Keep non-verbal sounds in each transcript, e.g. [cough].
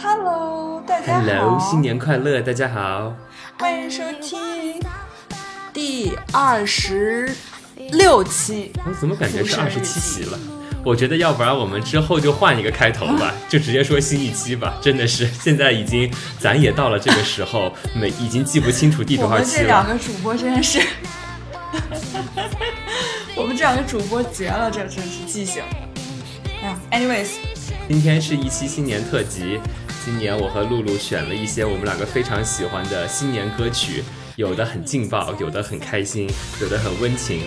Hello，大家好。Hello，新年快乐，大家好。欢迎收听第二十六期。我怎么感觉是二十七期了？我觉得要不然我们之后就换一个开头吧，[laughs] 就直接说新一期吧。真的是，现在已经咱也到了这个时候，每已经记不清楚第多少期了。这两个主播真的是，[laughs] 我们这两个主播绝了，这真是记性。哎呀，anyways，今天是一期新年特辑，今年我和露露选了一些我们两个非常喜欢的新年歌曲，有的很劲爆，有的很开心，有的很温情。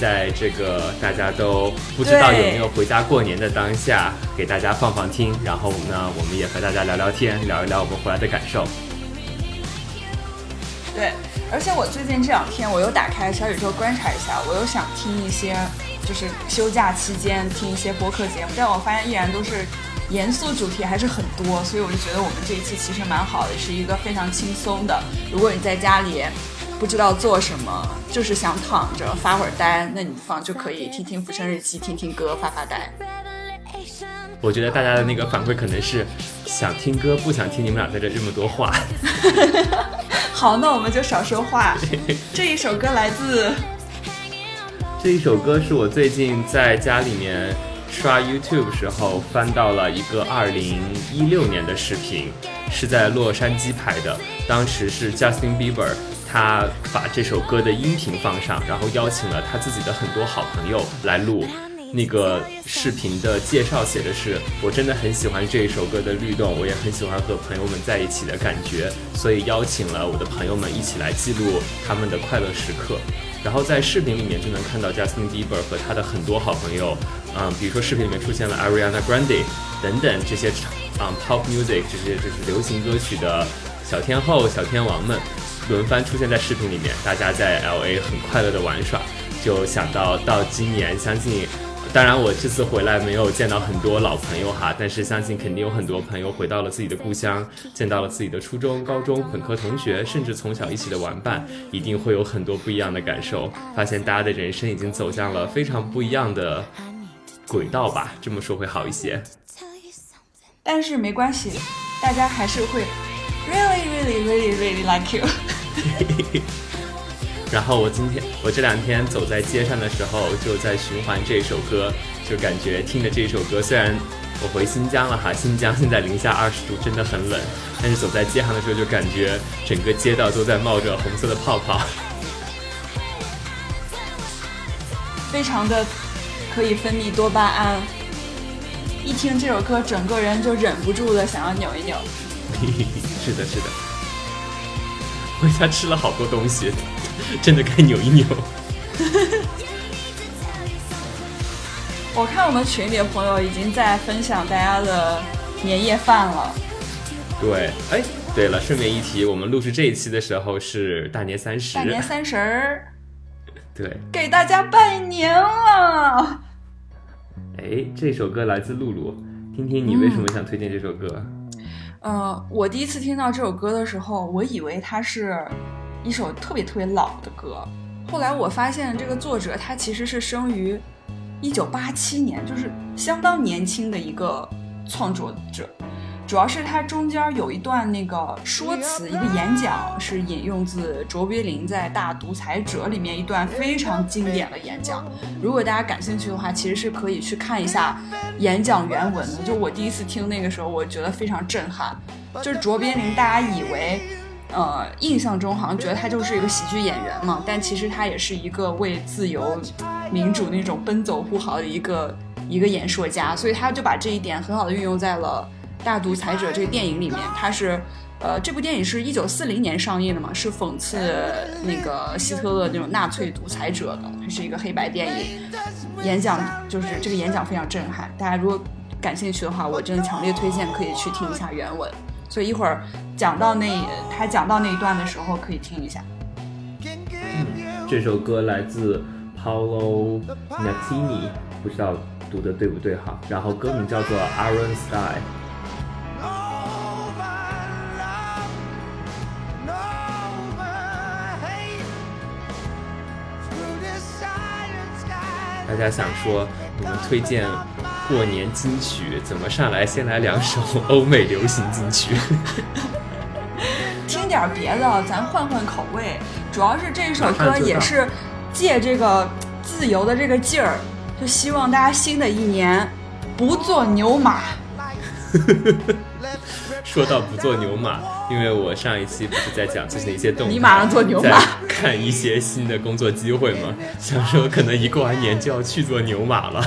在这个大家都不知道有没有回家过年的当下，给大家放放听，然后呢，我们也和大家聊聊天，聊一聊我们回来的感受。对，而且我最近这两天我又打开小宇宙观察一下，我又想听一些，就是休假期间听一些播客节目，但我发现依然都是严肃主题还是很多，所以我就觉得我们这一期其实蛮好的，是一个非常轻松的。如果你在家里不知道做什么，就是想躺着发会儿呆，那你不妨就可以听听《浮生日记》，听听歌，发发呆。我觉得大家的那个反馈可能是想听歌，不想听你们俩在这这么多话。[laughs] 好，那我们就少说话。[laughs] 这一首歌来自这一首歌是我最近在家里面刷 YouTube 时候翻到了一个二零一六年的视频，是在洛杉矶拍的。当时是 Justin Bieber，他把这首歌的音频放上，然后邀请了他自己的很多好朋友来录。那个视频的介绍写的是：我真的很喜欢这一首歌的律动，我也很喜欢和朋友们在一起的感觉，所以邀请了我的朋友们一起来记录他们的快乐时刻。然后在视频里面就能看到 Justin Bieber 和他的很多好朋友，嗯，比如说视频里面出现了 Ariana Grande 等等这些，嗯，pop music 这些就是流行歌曲的小天后、小天王们轮番出现在视频里面，大家在 LA 很快乐的玩耍，就想到到今年，相信。当然，我这次回来没有见到很多老朋友哈，但是相信肯定有很多朋友回到了自己的故乡，见到了自己的初中、高中、本科同学，甚至从小一起的玩伴，一定会有很多不一样的感受。发现大家的人生已经走向了非常不一样的轨道吧，这么说会好一些。但是没关系，大家还是会 really really really really like you。[laughs] 然后我今天我这两天走在街上的时候，就在循环这首歌，就感觉听着这首歌，虽然我回新疆了哈，新疆现在零下二十度，真的很冷，但是走在街上的时候，就感觉整个街道都在冒着红色的泡泡，非常的可以分泌多巴胺。一听这首歌，整个人就忍不住的想要扭一扭。[laughs] 是的，是的。[laughs] 回家吃了好多东西，[laughs] 真的该扭一扭。[laughs] 我看我们群里的朋友已经在分享大家的年夜饭了。对，哎，对了，顺便一提，我们录制这一期的时候是大年三十。大年三十儿，对，给大家拜年了。哎，这首歌来自露露，听听你为什么想推荐这首歌？呃，我第一次听到这首歌的时候，我以为它是一首特别特别老的歌。后来我发现这个作者他其实是生于一九八七年，就是相当年轻的一个创作者。主要是他中间有一段那个说辞，一个演讲是引用自卓别林在《大独裁者》里面一段非常经典的演讲。如果大家感兴趣的话，其实是可以去看一下演讲原文的。就我第一次听那个时候，我觉得非常震撼。就是卓别林，大家以为，呃，印象中好像觉得他就是一个喜剧演员嘛，但其实他也是一个为自由、民主那种奔走呼号的一个一个演说家，所以他就把这一点很好的运用在了。大独裁者这个电影里面，他是，呃，这部电影是一九四零年上映的嘛，是讽刺那个希特勒那种纳粹独裁者的，它是一个黑白电影。演讲就是这个演讲非常震撼，大家如果感兴趣的话，我真的强烈推荐可以去听一下原文。所以一会儿讲到那他讲到那一段的时候，可以听一下。嗯，这首歌来自 Paolo n a t i n i 不知道读的对不对哈。然后歌名叫做 Iron Sky。大家想说，你们推荐过年金曲，怎么上来先来两首欧美流行金曲？[laughs] 听点别的，咱换换口味。主要是这一首歌也是借这个自由的这个劲儿，就希望大家新的一年不做牛马。[laughs] 说到不做牛马，因为我上一期不是在讲最近的一些动态，你马上做牛马，看一些新的工作机会吗？想说可能一过完年就要去做牛马了。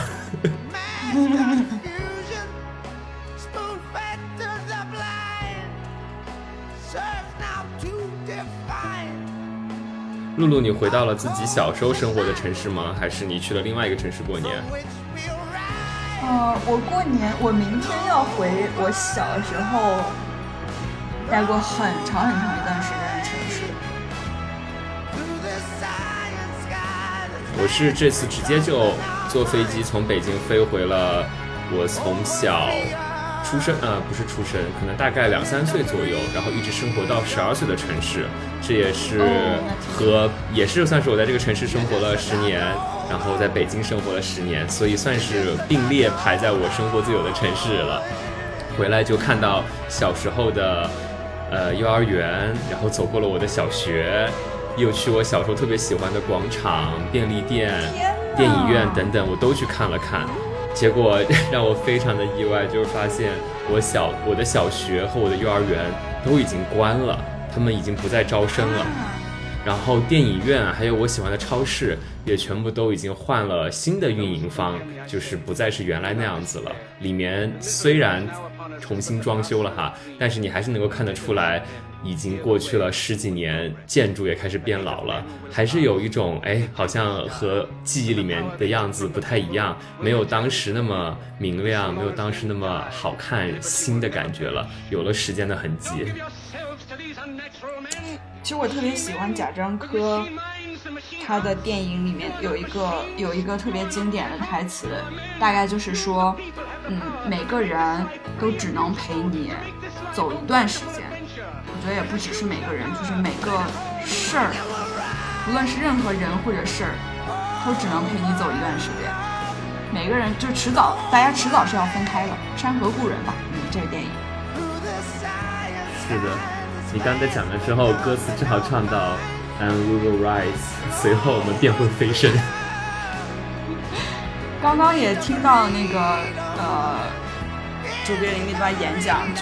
露露，你回到了自己小时候生活的城市吗？还是你去了另外一个城市过年？呃，我过年，我明天要回我小时候待过很长很长我是这次直接就坐飞机从北京飞回了我从小出生，呃，不是出生，可能大概两三岁左右，然后一直生活到十二岁的城市。这也是和也是算是我在这个城市生活了十年。然后在北京生活了十年，所以算是并列排在我生活最久的城市了。回来就看到小时候的，呃，幼儿园，然后走过了我的小学，又去我小时候特别喜欢的广场、便利店、电影院等等，我都去看了看。结果让我非常的意外，就是发现我小我的小学和我的幼儿园都已经关了，他们已经不再招生了。然后电影院还有我喜欢的超市也全部都已经换了新的运营方，就是不再是原来那样子了。里面虽然重新装修了哈，但是你还是能够看得出来，已经过去了十几年，建筑也开始变老了，还是有一种哎，好像和记忆里面的样子不太一样，没有当时那么明亮，没有当时那么好看新的感觉了，有了时间的痕迹。其实我特别喜欢贾樟柯，他的电影里面有一个有一个特别经典的台词，大概就是说，嗯，每个人都只能陪你走一段时间。我觉得也不只是每个人，就是每个事儿，无论是任何人或者事儿，都只能陪你走一段时间。每个人就迟早，大家迟早是要分开的，山河故人吧。嗯，这个电影。是的。你刚才讲的时候，歌词正好唱到 "And we will rise"，随后我们便会飞升。[laughs] 刚刚也听到那个呃，卓别林那段演讲，就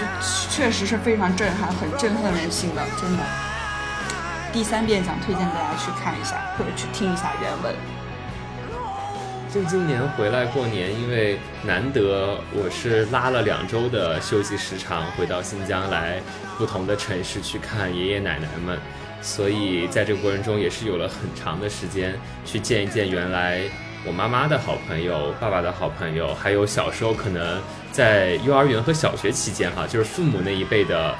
确实是非常震撼，很振奋人心的，真的。第三遍想推荐大家去看一下，或者去听一下原文。就今年回来过年，因为难得我是拉了两周的休息时长回到新疆来，不同的城市去看爷爷奶奶们，所以在这个过程中也是有了很长的时间去见一见原来我妈妈的好朋友、爸爸的好朋友，还有小时候可能在幼儿园和小学期间哈，就是父母那一辈的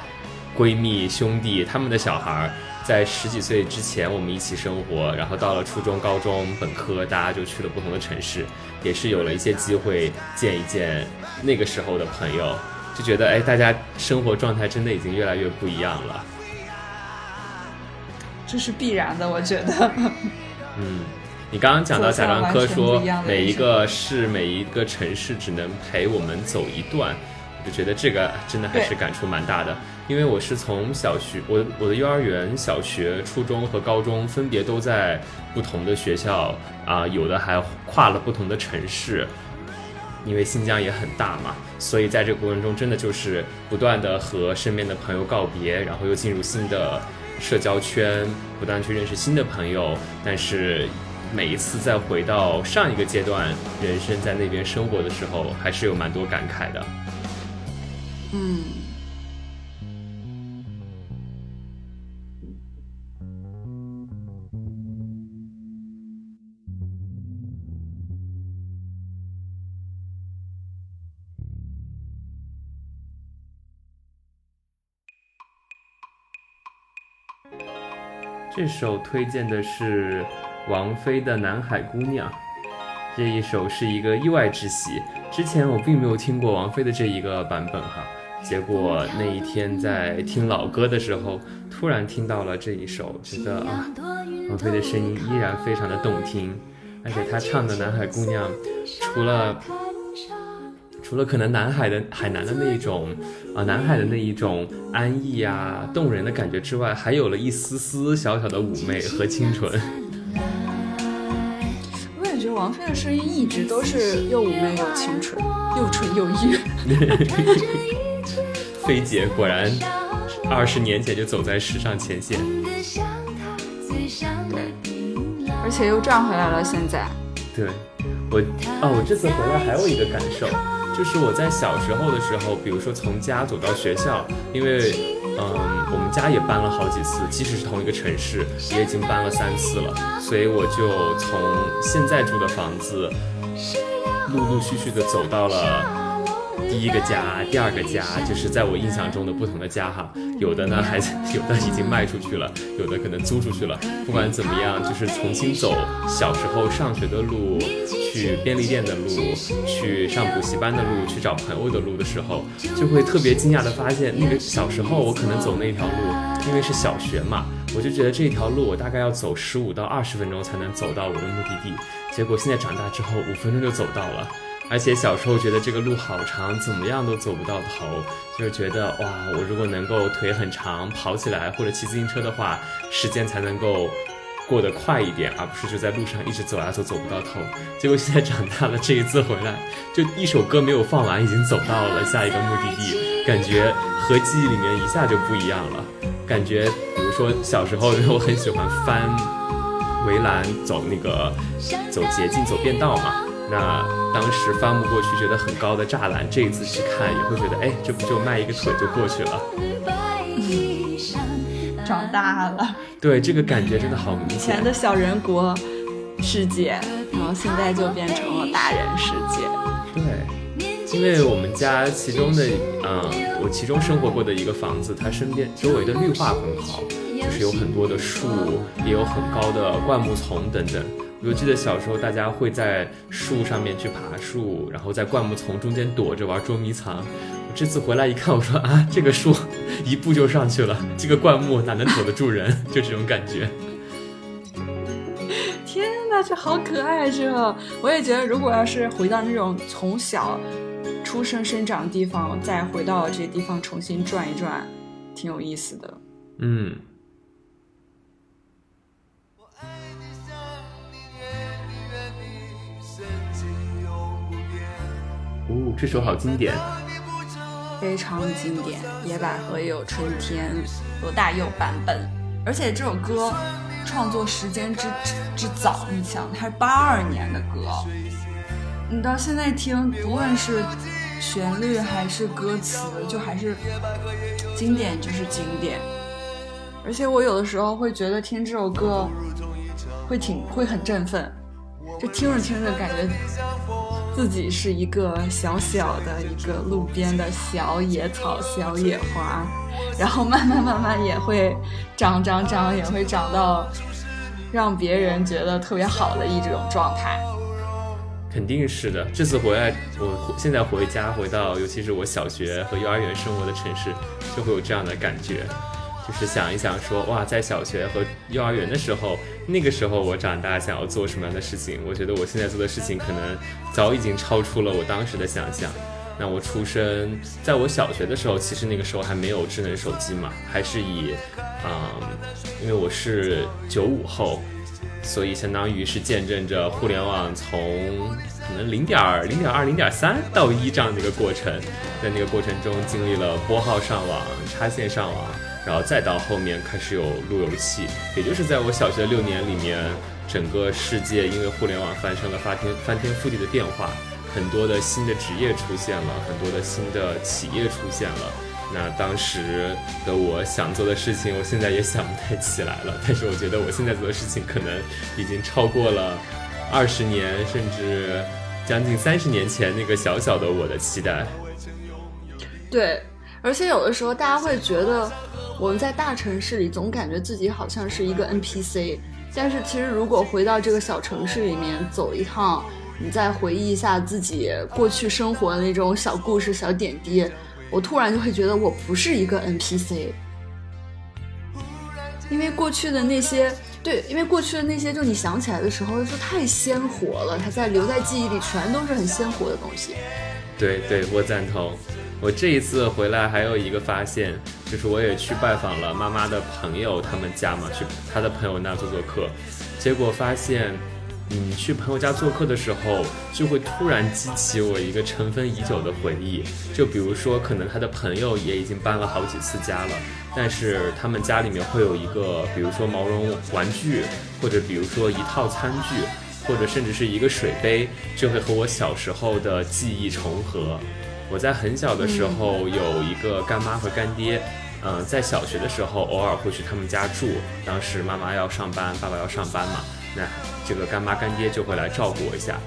闺蜜兄弟他们的小孩儿。在十几岁之前，我们一起生活，然后到了初中、高中、本科，大家就去了不同的城市，也是有了一些机会见一见那个时候的朋友，就觉得哎，大家生活状态真的已经越来越不一样了。这是必然的，我觉得。嗯，你刚刚讲到贾樟柯说，每一个市、每一个城市只能陪我们走一段，我就觉得这个真的还是感触蛮大的。因为我是从小学，我我的幼儿园、小学、初中和高中分别都在不同的学校啊，有的还跨了不同的城市。因为新疆也很大嘛，所以在这个过程中，真的就是不断的和身边的朋友告别，然后又进入新的社交圈，不断去认识新的朋友。但是每一次再回到上一个阶段人生，在那边生活的时候，还是有蛮多感慨的。嗯。这首推荐的是王菲的《南海姑娘》，这一首是一个意外之喜。之前我并没有听过王菲的这一个版本哈，结果那一天在听老歌的时候，突然听到了这一首，觉得啊，王菲的声音依然非常的动听，而且她唱的《南海姑娘》，除了除了可能南海的海南的那一种啊，南海的那一种安逸啊、动人的感觉之外，还有了一丝丝小小的妩媚和清纯。王菲的声音一直都是又妩媚又清纯，又纯又欲。[laughs] 菲姐果然二十年前就走在时尚前线。对，而且又赚回来了。现在，对我哦，我这次回来还有一个感受，就是我在小时候的时候，比如说从家走到学校，因为嗯，我们家也搬了好几次，即使是同一个城市，也已经搬了三次了，所以我就从现在住的房子，陆陆续续的走到了。第一个家，第二个家，就是在我印象中的不同的家哈，有的呢还 [laughs] 有的已经卖出去了，有的可能租出去了。不管怎么样，就是重新走小时候上学的路，去便利店的路，去上补习班的路，去找朋友的路的时候，就会特别惊讶的发现，那个小时候我可能走那条路，因为是小学嘛，我就觉得这条路我大概要走十五到二十分钟才能走到我的目的地，结果现在长大之后，五分钟就走到了。而且小时候觉得这个路好长，怎么样都走不到头，就是觉得哇，我如果能够腿很长，跑起来或者骑自行车的话，时间才能够过得快一点，而不是就在路上一直走啊走，走不到头。结果现在长大了，这一次回来，就一首歌没有放完，已经走到了下一个目的地，感觉和记忆里面一下就不一样了。感觉比如说小时候因为 [laughs] 我很喜欢翻围栏，走那个走捷径，走便道嘛。那当时翻不过去，觉得很高的栅栏，这一次去看也会觉得，哎，这不就迈一个腿就过去了。长大了，对这个感觉真的好明显。以前的小人国世界，然后现在就变成了大人世界。对，因为我们家其中的，嗯，我其中生活过的一个房子，它身边周围的绿化很好，就是有很多的树，也有很高的灌木丛等等。我记得小时候，大家会在树上面去爬树，然后在灌木丛中间躲着玩捉迷藏。我这次回来一看，我说啊，这个树一步就上去了，这个灌木哪能躲得住人？就这种感觉。[laughs] 天哪，这好可爱！这我也觉得，如果要是回到那种从小出生生长的地方，再回到这些地方重新转一转，挺有意思的。嗯。哦，这首好经典，非常经典。野百合也有春天，罗大佑版本。而且这首歌创作时间之之早，你想，它是八二年的歌，你到现在听，不论是旋律还是歌词，就还是经典，就是经典。而且我有的时候会觉得听这首歌会挺会很振奋，就听着听着感觉。自己是一个小小的一个路边的小野草、小野花，然后慢慢慢慢也会长长长，也会长到让别人觉得特别好的一种状态。肯定是的，这次回来，我现在回家回到，尤其是我小学和幼儿园生活的城市，就会有这样的感觉。就是想一想，说哇，在小学和幼儿园的时候，那个时候我长大想要做什么样的事情？我觉得我现在做的事情可能早已经超出了我当时的想象。那我出生在我小学的时候，其实那个时候还没有智能手机嘛，还是以，嗯，因为我是九五后，所以相当于是见证着互联网从可能零点零点二、零点三到一这样的一个过程，在那个过程中经历了拨号上网、插线上网。然后再到后面开始有路由器，也就是在我小学六年里面，整个世界因为互联网发生了翻天翻天覆地的变化，很多的新的职业出现了，很多的新的企业出现了。那当时的我想做的事情，我现在也想不太起来了。但是我觉得我现在做的事情可能已经超过了二十年，甚至将近三十年前那个小小的我的期待。对。而且有的时候，大家会觉得我们在大城市里总感觉自己好像是一个 NPC，但是其实如果回到这个小城市里面走一趟，你再回忆一下自己过去生活的那种小故事、小点滴，我突然就会觉得我不是一个 NPC，因为过去的那些，对，因为过去的那些，就你想起来的时候就太鲜活了，它在留在记忆里，全都是很鲜活的东西。对对，我赞同。我这一次回来还有一个发现，就是我也去拜访了妈妈的朋友他们家嘛，去他的朋友那做做客，结果发现，嗯，去朋友家做客的时候，就会突然激起我一个尘封已久的回忆。就比如说，可能他的朋友也已经搬了好几次家了，但是他们家里面会有一个，比如说毛绒玩具，或者比如说一套餐具，或者甚至是一个水杯，就会和我小时候的记忆重合。我在很小的时候有一个干妈和干爹，嗯，在小学的时候偶尔会去他们家住。当时妈妈要上班，爸爸要上班嘛，那这个干妈干爹就会来照顾我一下。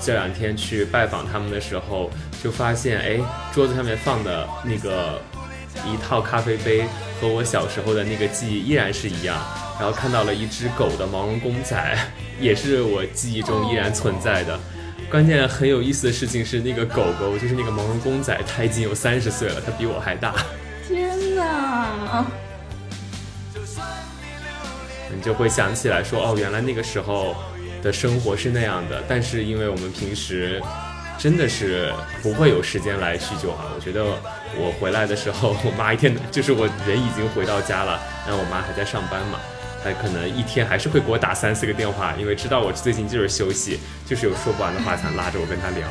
这两天去拜访他们的时候，就发现哎，桌子上面放的那个一套咖啡杯和我小时候的那个记忆依然是一样。然后看到了一只狗的毛绒公仔，[laughs] 也是我记忆中依然存在的。关键很有意思的事情是，那个狗狗就是那个毛绒公仔，它已经有三十岁了，它比我还大。天哪！你就会想起来说，哦，原来那个时候的生活是那样的。但是因为我们平时真的是不会有时间来叙旧啊。我觉得我回来的时候，我妈一天就是我人已经回到家了，然后我妈还在上班嘛。他可能一天还是会给我打三四个电话，因为知道我最近就是休息，就是有说不完的话想拉着我跟他聊。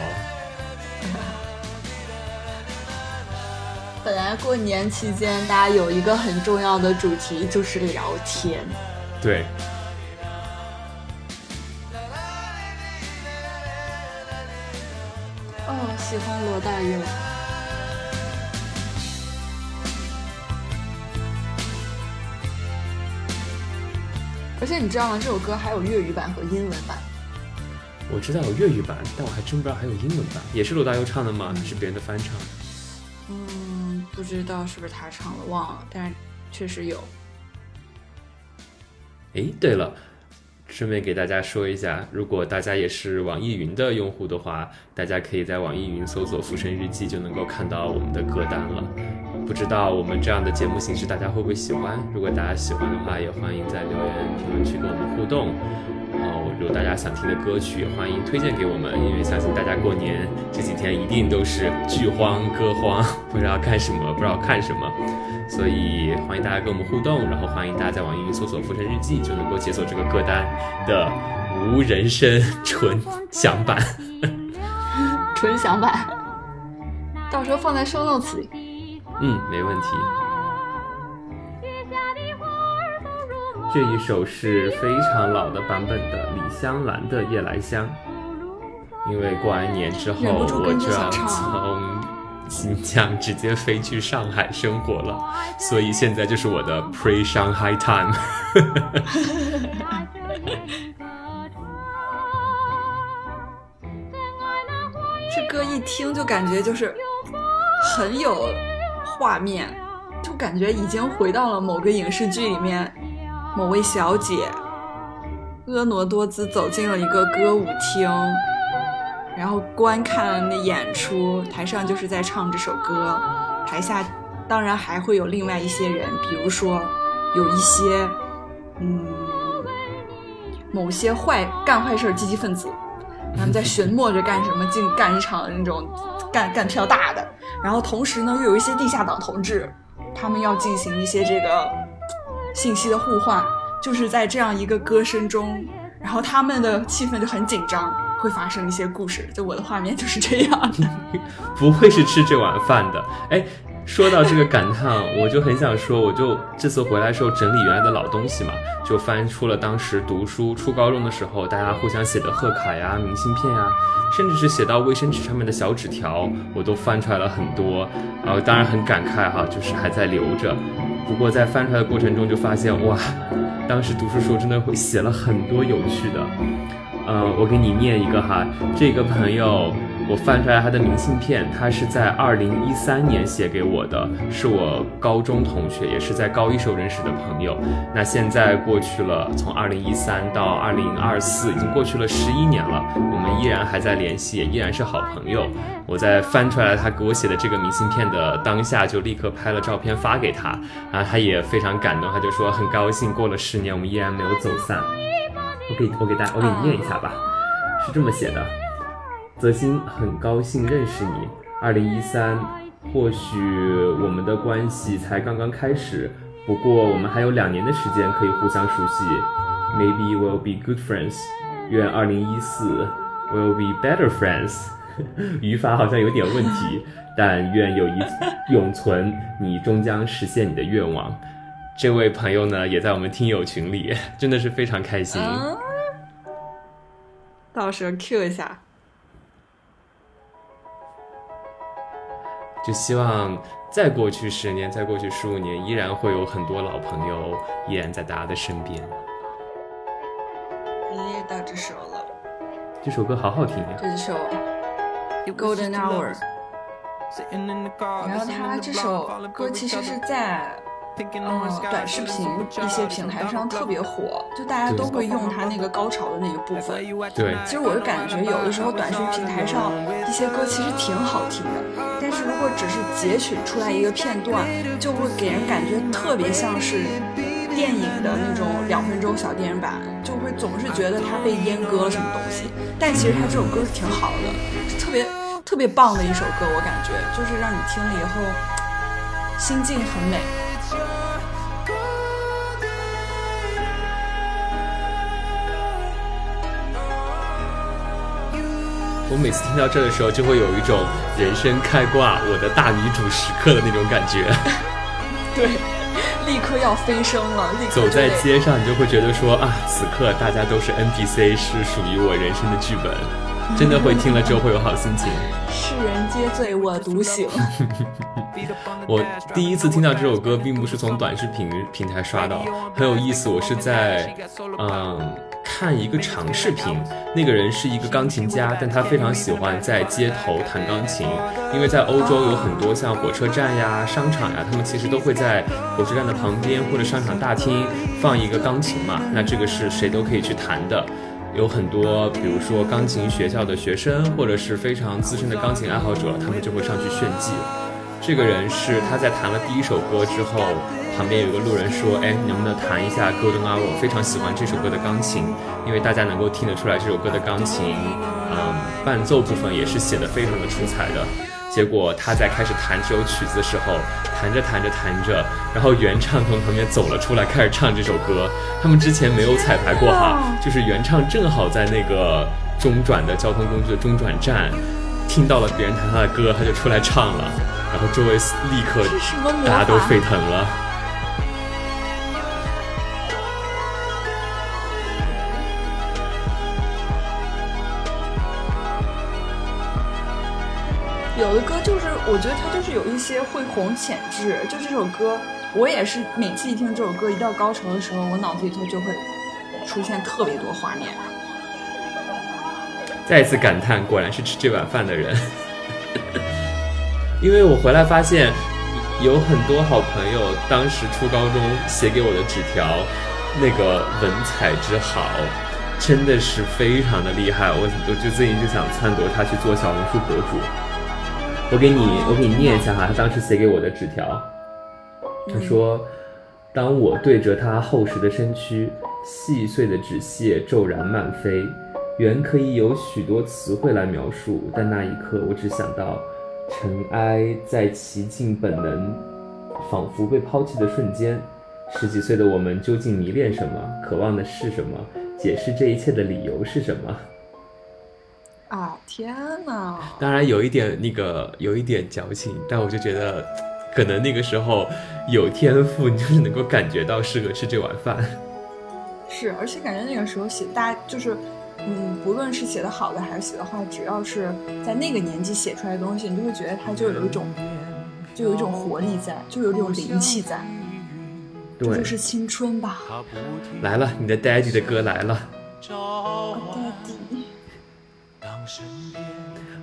本来过年期间大家有一个很重要的主题就是聊天。对。哦，喜欢罗大佑。而且你知道吗？这首歌还有粤语版和英文版。我知道有粤语版，但我还真不知道还有英文版，也是罗大佑唱的吗？是别人的翻唱？嗯，不知道是不是他唱的，忘了。但是确实有。哎，对了，顺便给大家说一下，如果大家也是网易云的用户的话，大家可以在网易云搜索《浮生日记》，就能够看到我们的歌单了。不知道我们这样的节目形式大家会不会喜欢？如果大家喜欢的话，也欢迎在留言评论区跟我们互动。然后，如果大家想听的歌曲，欢迎推荐给我们，因为相信大家过年这几天一定都是剧荒歌荒，不知道干什么，不知道看什么，所以欢迎大家跟我们互动。然后，欢迎大家在网易云搜索《浮生日记》，就能够解锁这个歌单的无人声 [laughs] 纯享版，纯享版，到时候放在 show notes 里。嗯，没问题。这一首是非常老的版本的李香兰的《夜来香》，因为过完年之后我就要从新疆直接飞去上海生活了，所以现在就是我的 pre Shanghai time。[laughs] 这歌一听就感觉就是很有。画面就感觉已经回到了某个影视剧里面，某位小姐婀娜多姿走进了一个歌舞厅，然后观看那演出，台上就是在唱这首歌，台下当然还会有另外一些人，比如说有一些嗯某些坏干坏事积极分子，他们在寻摸着干什么，进干一场那种干干票大的。然后同时呢，又有一些地下党同志，他们要进行一些这个信息的互换，就是在这样一个歌声中，然后他们的气氛就很紧张，会发生一些故事。就我的画面就是这样的，[laughs] 不会是吃这碗饭的，哎。说到这个感叹，[laughs] 我就很想说，我就这次回来时候整理原来的老东西嘛，就翻出了当时读书初高中的时候大家互相写的贺卡呀、明信片呀，甚至是写到卫生纸上面的小纸条，我都翻出来了很多。然后当然很感慨哈，就是还在留着。不过在翻出来的过程中就发现，哇，当时读书时候真的会写了很多有趣的。嗯，我给你念一个哈，这个朋友。我翻出来他的明信片，他是在二零一三年写给我的，是我高中同学，也是在高一时候认识的朋友。那现在过去了，从二零一三到二零二四，已经过去了十一年了，我们依然还在联系，也依然是好朋友。我在翻出来他给我写的这个明信片的当下，就立刻拍了照片发给他，然后他也非常感动，他就说很高兴，过了十年我们依然没有走散。我给我给大家，我给你念一下吧，是这么写的。泽鑫很高兴认识你，二零一三，或许我们的关系才刚刚开始，不过我们还有两年的时间可以互相熟悉。Maybe we'll be good friends。愿二零一四 we'll be better friends。[laughs] 语法好像有点问题，但愿友谊 [laughs] 永存，你终将实现你的愿望。这位朋友呢，也在我们听友群里，[laughs] 真的是非常开心。到时候 Q 一下。就希望再过去十年，再过去十五年，依然会有很多老朋友依然在大家的身边。也到这首了，这首歌好好听呀！这首《Golden Hour》，然后他这首歌其实是在。嗯，短视频一些平台上特别火，就大家都会用它那个高潮的那个部分。对，其实我就感觉有的时候短视频平台上一些歌其实挺好听的，但是如果只是截取出来一个片段，就会给人感觉特别像是电影的那种两分钟小电影版，就会总是觉得它被阉割了什么东西。但其实它这首歌是挺好的，特别特别棒的一首歌，我感觉就是让你听了以后心境很美。我每次听到这的时候，就会有一种人生开挂、我的大女主时刻的那种感觉。[laughs] 对，立刻要飞升了。走在街上，你就会觉得说啊，此刻大家都是 NPC，是属于我人生的剧本。真的会听了之后会有好心情。世人皆醉我独醒。[laughs] 我第一次听到这首歌，并不是从短视频平台刷到，很有意思。我是在嗯。看一个长视频，那个人是一个钢琴家，但他非常喜欢在街头弹钢琴，因为在欧洲有很多像火车站呀、商场呀，他们其实都会在火车站的旁边或者商场大厅放一个钢琴嘛，那这个是谁都可以去弹的，有很多比如说钢琴学校的学生或者是非常资深的钢琴爱好者，他们就会上去炫技。这个人是他在弹了第一首歌之后。旁边有个路人说：“哎，能不能弹一下《Golden Hour》？我非常喜欢这首歌的钢琴，因为大家能够听得出来，这首歌的钢琴，嗯，伴奏部分也是写的非常的出彩的。结果他在开始弹这首曲子的时候，弹着弹着弹着，然后原唱从旁边走了出来，开始唱这首歌。他们之前没有彩排过哈，就是原唱正好在那个中转的交通工具的中转站，听到了别人弹他的歌，他就出来唱了，然后周围立刻大家都沸腾了。”有的歌就是，我觉得它就是有一些会红潜质。就这首歌，我也是每次一听这首歌，一到高潮的时候，我脑子里头就会出现特别多画面。再一次感叹，果然是吃这碗饭的人。[laughs] 因为我回来发现，有很多好朋友当时初高中写给我的纸条，那个文采之好，真的是非常的厉害。我我就最近就想撺掇他去做小红书博主。我给你，我给你念一下哈，他当时写给我的纸条。他说：“当我对着他厚实的身躯，细碎的纸屑骤然漫飞，原可以有许多词汇来描述，但那一刻我只想到，尘埃在其尽本能，仿佛被抛弃的瞬间。十几岁的我们究竟迷恋什么？渴望的是什么？解释这一切的理由是什么？”啊天哪！当然有一点那个有一点矫情，但我就觉得，可能那个时候有天赋，你就是能够感觉到适合吃这碗饭。[laughs] 是，而且感觉那个时候写大就是，嗯，不论是写的好的还是写的坏，只要是在那个年纪写出来的东西，你就会觉得它就有一种，就有一种活力在，就有一种灵气在。对，这就是青春吧。来了，你的 daddy 的歌来了。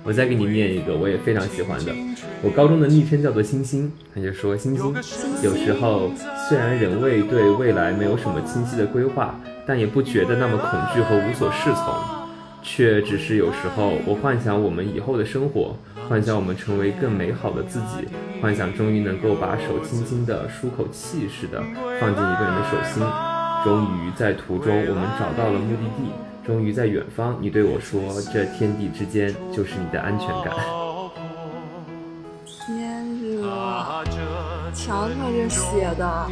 我再给你念一个，我也非常喜欢的。我高中的昵称叫做星星，他就说星星。有时候虽然仍未对未来没有什么清晰的规划，但也不觉得那么恐惧和无所适从，却只是有时候我幻想我们以后的生活，幻想我们成为更美好的自己，幻想终于能够把手轻轻的舒口气似的放进一个人的手心，终于在途中我们找到了目的地。终于在远方，你对我说：“这天地之间，就是你的安全感。”天热，瞧瞧这写的。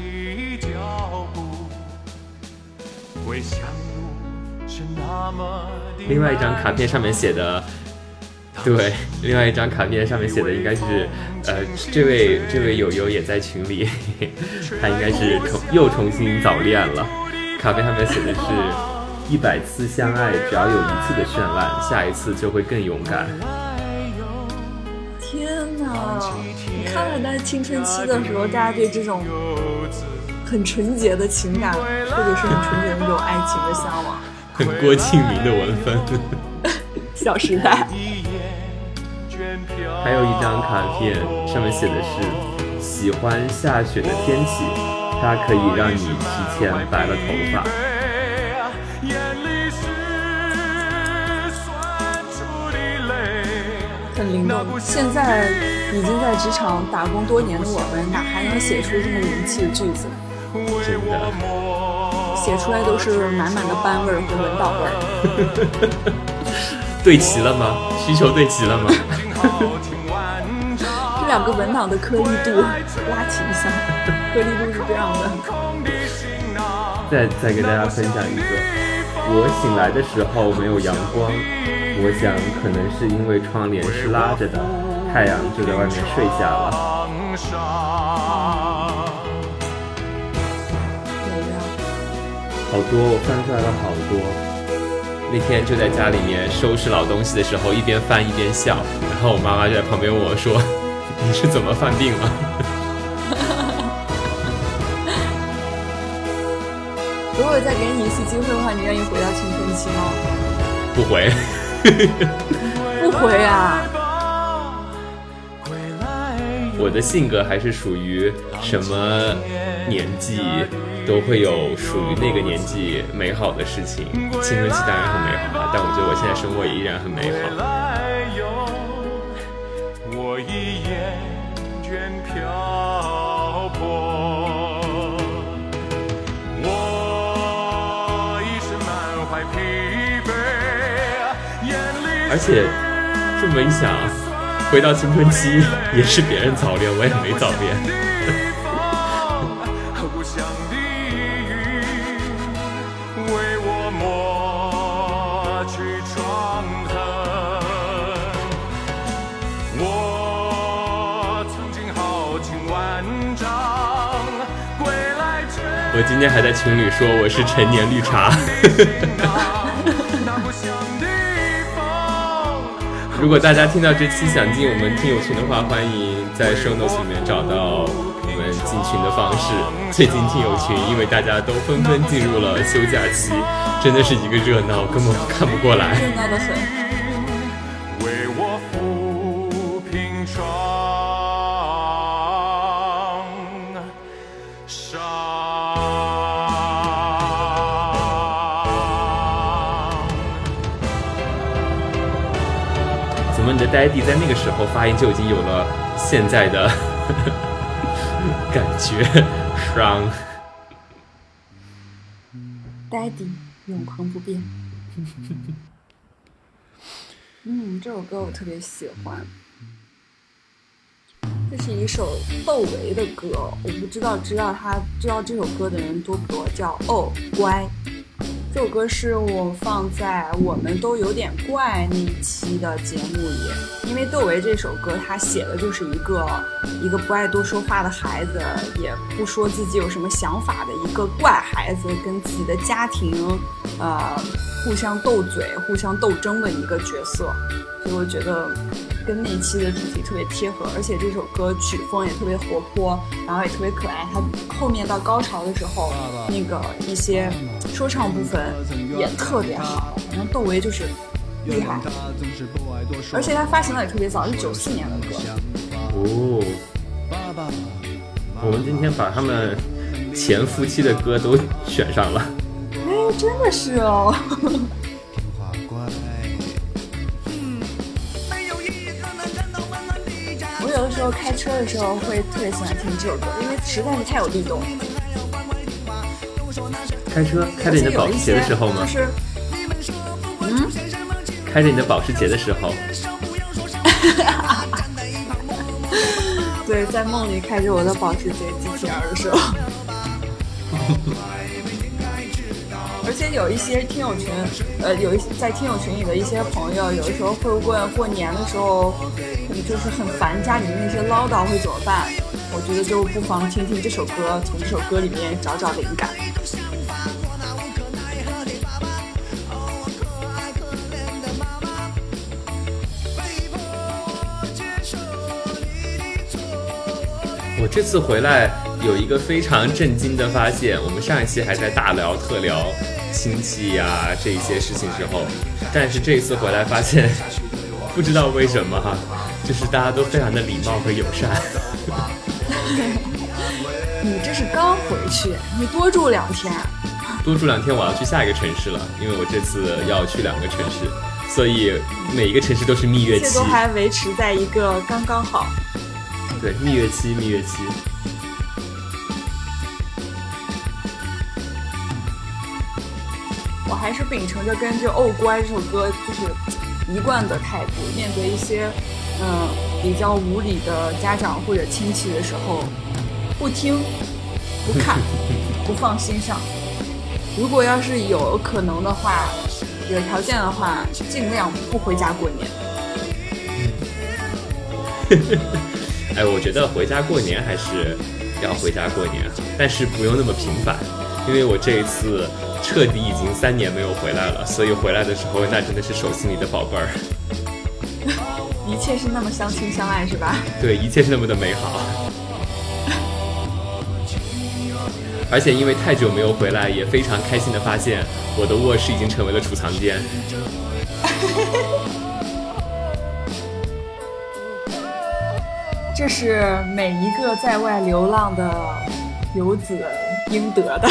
另外一张卡片上面写的，对，另外一张卡片上面写的应该是，呃，这位这位友友也在群里，[laughs] 他应该是重又重新早恋了。卡片上面写的是，一百次相爱，只要有一次的绚烂，下一次就会更勇敢。天哪！你看看在青春期的时候，大家对这种很纯洁的情感，或者是很纯洁的那种爱情的向往。很郭敬明的文风，[laughs] 小时代。还有一张卡片，上面写的是喜欢下雪的天气，它可以让你提前白了头发。灵动。现在已经在职场打工多年的我们，哪还能写出这么灵气的句子？真的。写出来都是满满的班味儿和文档味儿。[laughs] 对齐了吗？需求对齐了吗？[laughs] 这两个文档的颗粒度拉齐一下，颗粒度是这样的。再再给大家分享一个，我醒来的时候没有阳光，我想可能是因为窗帘是拉着的，太阳就在外面睡下了。好多，我翻出来了好多。那天就在家里面收拾老东西的时候，一边翻一边笑，然后我妈妈就在旁边问我说：“你是怎么犯病了？” [laughs] 如果再给你一次机会的话，你愿意回到青春期吗？不回。[laughs] 不回啊！我的性格还是属于什么年纪？都会有属于那个年纪美好的事情，青春期当然很美好啊，但我觉得我现在生活也依然很美好。而且这么一想，回到青春期也是别人早恋，我也没早恋。[laughs] 我今天还在群里说我是陈年绿茶。[laughs] 如果大家听到这期想进我们听友群的话，欢迎在 show notes 里面找到我们进群的方式。最近听友群因为大家都纷纷进入了休假期，真的是一个热闹，根本看不过来。呆弟在那个时候发音就已经有了现在的 [laughs] 感觉，From Daddy，永恒不变。[laughs] 嗯，这首歌我特别喜欢。这是一首窦唯的歌，我不知道知道他知道这首歌的人多不多，叫哦乖。这首歌是我放在我们都有点怪那一期的节目里，因为窦唯这首歌他写的就是一个一个不爱多说话的孩子，也不说自己有什么想法的一个怪孩子，跟自己的家庭，呃，互相斗嘴、互相斗争的一个角色，所以我觉得。跟那期的主题特别贴合，而且这首歌曲风也特别活泼，然后也特别可爱。它后面到高潮的时候，那个一些说唱部分也特别好。反正窦唯就是厉害，而且他发行的也特别早，是九四年的歌。哦，我们今天把他们前夫妻的歌都选上了。哎，真的是哦。时候开车的时候会特别喜欢听这首歌，因为实在是太有律动。开车开着你的保时捷的时候吗？就是，嗯，开着你的保时捷的时候。[laughs] 对，在梦里开着我的保时捷 GTR 的时候。[laughs] 而且有一些听友群，呃，有一些在听友群里的一些朋友，有的时候会问过年的时候，就是很烦家里面那些唠叨会怎么办？我觉得就不妨听听这首歌，从这首歌里面找找灵感。我这次回来有一个非常震惊的发现，我们上一期还在大聊特聊亲戚呀这一些事情之后，但是这一次回来发现，[laughs] 不知道为什么哈，就是大家都非常的礼貌和友善。[laughs] 你这是刚回去，你多住两天。多住两天，我要去下一个城市了，因为我这次要去两个城市，所以每一个城市都是蜜月期。都还维持在一个刚刚好。对，蜜月期，蜜月期。是秉承着跟这《哦乖》这首歌就是一贯的态度，面对一些嗯比较无理的家长或者亲戚的时候，不听、不看、[laughs] 不放心上。如果要是有可能的话，有条件的话，尽量不回家过年。[laughs] 哎，我觉得回家过年还是要回家过年，但是不用那么频繁，因为我这一次彻底已经三年没有回来了，所以回来的时候那真的是手心里的宝贝儿。[laughs] 一切是那么相亲相爱，是吧？[laughs] 对，一切是那么的美好。而且因为太久没有回来，也非常开心的发现我的卧室已经成为了储藏间。这是每一个在外流浪的游子应得的。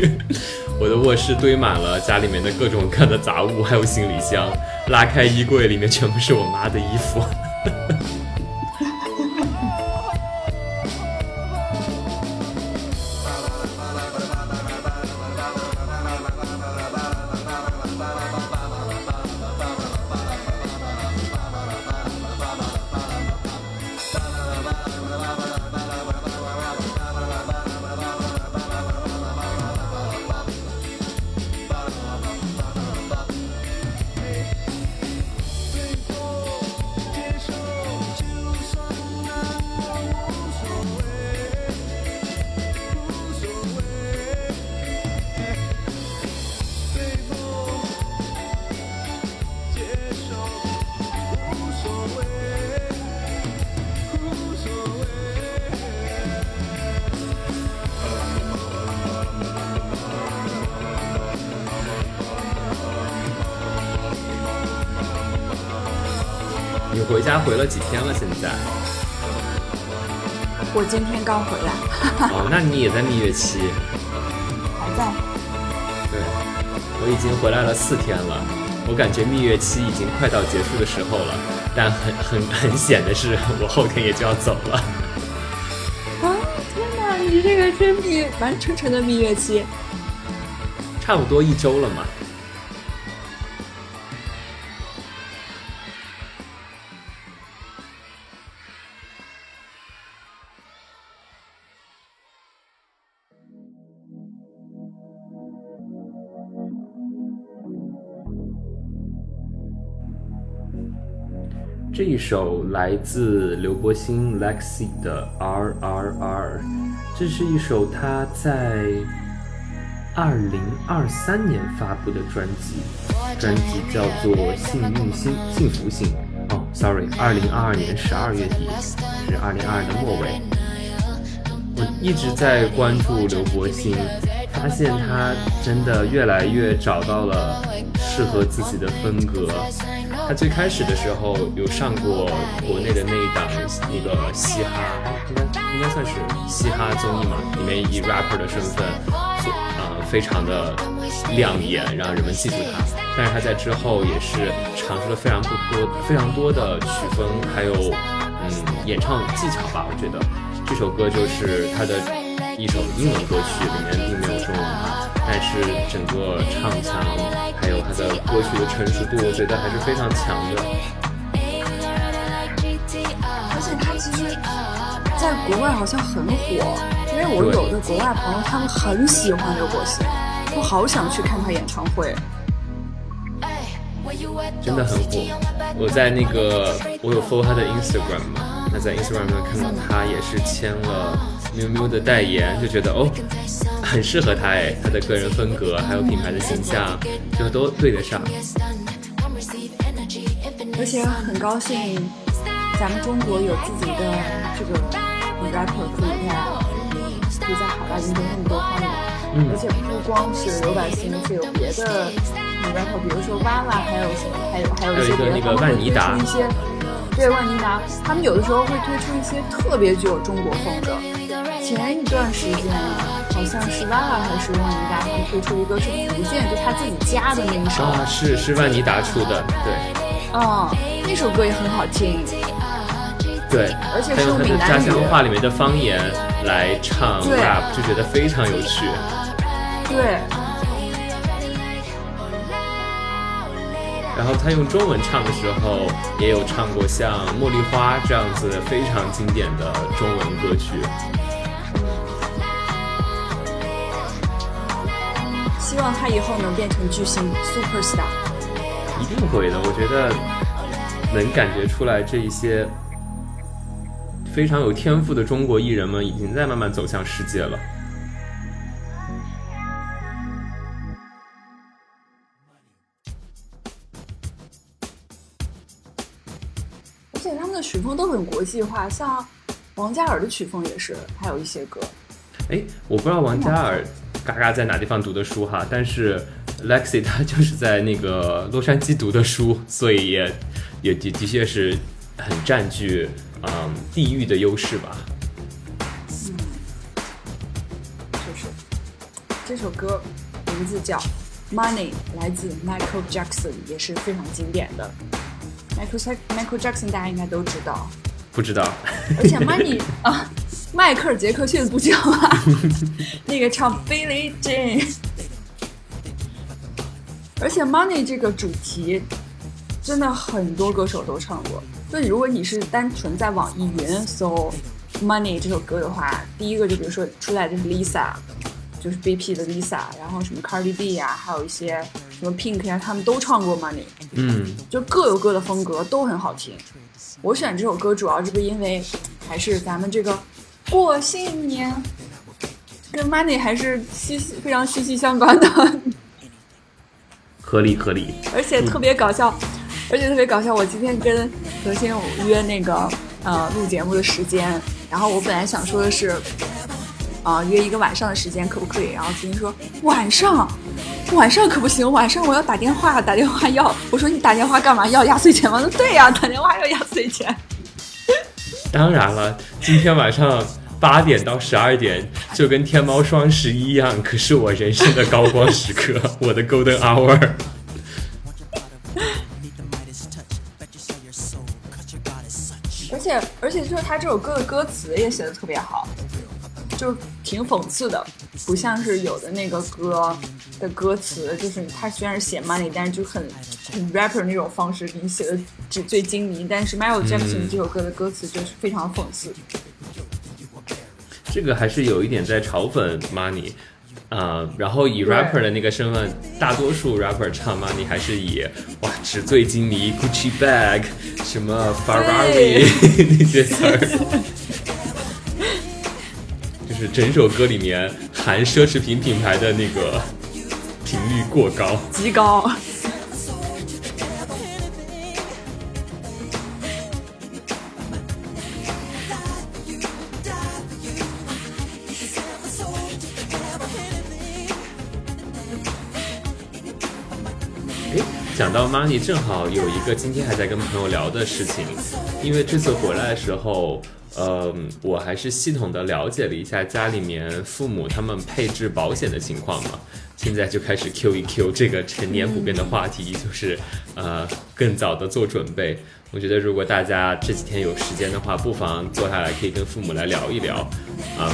[laughs] 我的卧室堆满了家里面的各种各样的杂物，还有行李箱。拉开衣柜，里面全部是我妈的衣服。今天刚回来。哦，那你也在蜜月期？还在。对，我已经回来了四天了。我感觉蜜月期已经快到结束的时候了，但很很很险的是，我后天也就要走了。啊！天哪，你这个真比完成成的蜜月期。差不多一周了嘛。首来自刘柏辛 Lexi 的 R R R，这是一首他在二零二三年发布的专辑，专辑叫做《幸运星幸福星》。哦，sorry，二零二二年十二月底，是二零二二的末尾。我一直在关注刘柏辛，发现他真的越来越找到了适合自己的风格。他最开始的时候有上过国内的那一档那个嘻哈，应该应该算是嘻哈综艺嘛，里面以 rapper 的身份呃非常的亮眼，让人们记住他。但是他在之后也是尝试了非常不多非常多的曲风，还有嗯演唱技巧吧。我觉得这首歌就是他的一首英文歌曲，里面并没有中文哈。但是整个唱腔，还有他的歌曲的成熟度，我觉得还是非常强的。而且他其实在国外好像很火，因为我有的国外朋友他们很喜欢刘柏辛，我好想去看他演唱会。真的很火，我在那个我有 follow 他的 Instagram 嘛，那在 Instagram 上看到他也是签了 miu miu 的代言，就觉得哦，很适合他哎，他的个人风格还有品牌的形象就都对得上。而且很高兴，咱们中国有自己的这个 rapper 可以在可以在海外赢得那么多欢迎，而且不光是刘柏辛，是有别的。rapper，比如说娃娃，还有什么，还有还有一些别的，他们会推出一些，对万妮达，他们有的时候会推出一些特别具有中国风的。前一段时间，好像是娃娃还是万妮达，会推出一个是福建，就他自己家的那一首。啊，是是万妮达出的，对。嗯，那首歌也很好听。对，而且是用闽南家乡话里面的方言来唱 rap，就觉得非常有趣。对。然后他用中文唱的时候，也有唱过像《茉莉花》这样子非常经典的中文歌曲。希望他以后能变成巨星，super star。一定会的，我觉得能感觉出来，这一些非常有天赋的中国艺人们，已经在慢慢走向世界了。国际化，像王嘉尔的曲风也是，还有一些歌。哎，我不知道王嘉尔嘎嘎在哪地方读的书哈，但是 Lexi 他就是在那个洛杉矶读的书，所以也也的的确是很占据嗯地域的优势吧。嗯，就是这首歌名字叫 Money，来自 Michael Jackson，也是非常经典的。Michael Michael Jackson 大家应该都知道，不知道。而且 Money 啊，迈克尔杰克逊不知道吗？[laughs] 那个唱 Billy Jean。而且 Money 这个主题真的很多歌手都唱过。所以如果你是单纯在网易云搜 Money 这首歌的话，第一个就比如说出来就是 Lisa，就是 BP 的 Lisa，然后什么 Cardi B 啊，还有一些。什么 Pink 呀，他们都唱过 Money，嗯，就各有各的风格，都很好听。我选这首歌主要这个因为还是咱们这个过新年，跟 Money 还是息息非常息息相关的。[laughs] 合理合理。而且特别搞笑，而且特别搞笑。我今天跟何欣约那个呃录节目的时间，然后我本来想说的是。啊，约一个晚上的时间可不可以？然后子欣说晚上，晚上可不行，晚上我要打电话，打电话要。我说你打电话干嘛？要压岁钱吗？[laughs] 对呀，打电话要压岁钱。[laughs] 当然了，今天晚上八点到十二点就跟天猫双十一一样，可是我人生的高光时刻，我的 golden hour。[laughs] 而且而且就是他这首歌的歌词也写的特别好。就挺讽刺的，不像是有的那个歌的歌词，就是他虽然是写 money，但是就很很 rapper 那种方式给你写的纸醉金迷。但是 Michael Jackson 这首歌的歌词就是非常讽刺。这个还是有一点在嘲讽 money，啊，然后以 rapper 的那个身份，大多数 rapper 唱 money 还是以哇纸醉金迷，Gucci bag，什么 Ferrari 那些词儿。是整首歌里面含奢侈品品牌的那个频率过高，极高。哎，讲到 money，正好有一个今天还在跟朋友聊的事情，因为这次回来的时候。呃，我还是系统的了解了一下家里面父母他们配置保险的情况嘛，现在就开始 Q 一 Q 这个成年不变的话题，就是呃更早的做准备。我觉得如果大家这几天有时间的话，不妨坐下来可以跟父母来聊一聊，啊，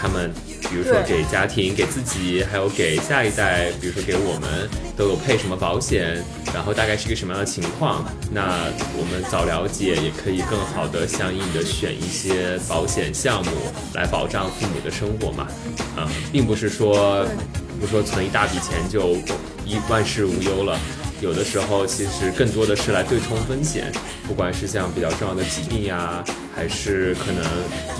他们比如说给家庭、给自己，还有给下一代，比如说给我们，都有配什么保险，然后大概是一个什么样的情况，那我们早了解也可以更好的相应的选一些。保险项目来保障父母的生活嘛，啊，并不是说，不说存一大笔钱就一万事无忧了。有的时候其实更多的是来对冲风险，不管是像比较重要的疾病呀，还是可能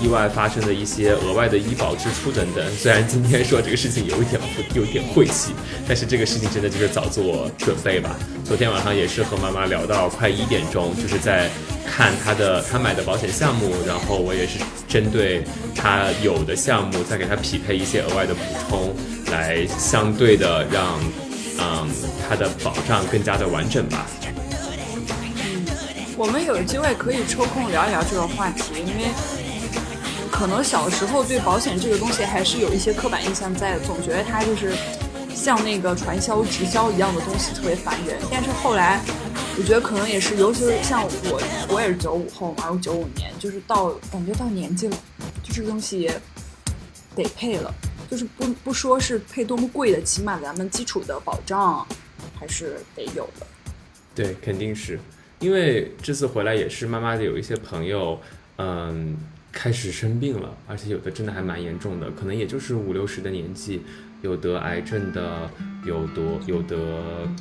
意外发生的一些额外的医保支出等等。虽然今天说这个事情有一点有点晦气，但是这个事情真的就是早做准备吧。昨天晚上也是和妈妈聊到快一点钟，就是在看她的她买的保险项目，然后我也是针对她有的项目再给她匹配一些额外的补充，来相对的让。嗯，它的保障更加的完整吧。嗯，我们有机会可以抽空聊一聊这个话题，因为可能小时候对保险这个东西还是有一些刻板印象在，总觉得它就是像那个传销直销一样的东西，特别烦人。但是后来，我觉得可能也是，尤其是像我，我也是九五后嘛，我九五年，就是到感觉到年纪了，就这个东西得配了。就是不不说是配多么贵的，起码咱们基础的保障还是得有的。对，肯定是因为这次回来也是妈妈的有一些朋友，嗯，开始生病了，而且有的真的还蛮严重的，可能也就是五六十的年纪，有得癌症的，有得有得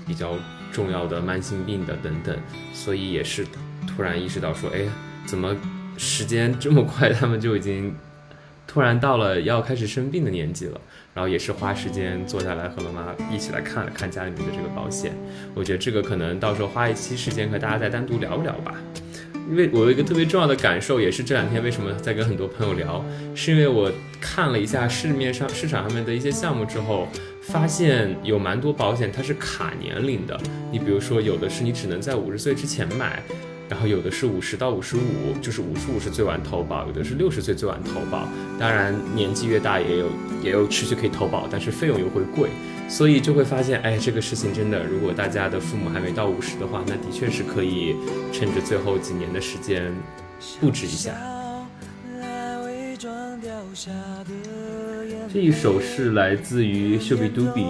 比较重要的慢性病的等等，所以也是突然意识到说，哎，怎么时间这么快，他们就已经。突然到了要开始生病的年纪了，然后也是花时间坐下来和妈妈一起来看了看家里面的这个保险。我觉得这个可能到时候花一期时间和大家再单独聊一聊吧。因为我有一个特别重要的感受，也是这两天为什么在跟很多朋友聊，是因为我看了一下市面上市场上面的一些项目之后，发现有蛮多保险它是卡年龄的。你比如说有的是你只能在五十岁之前买。然后有的是五十到五十五，就是五十五是最晚投保；有的是六十岁最晚投保。当然年纪越大也有也有持续可以投保，但是费用又会贵，所以就会发现，哎，这个事情真的，如果大家的父母还没到五十的话，那的确是可以趁着最后几年的时间布置一下。这一首是来自于秀比杜比。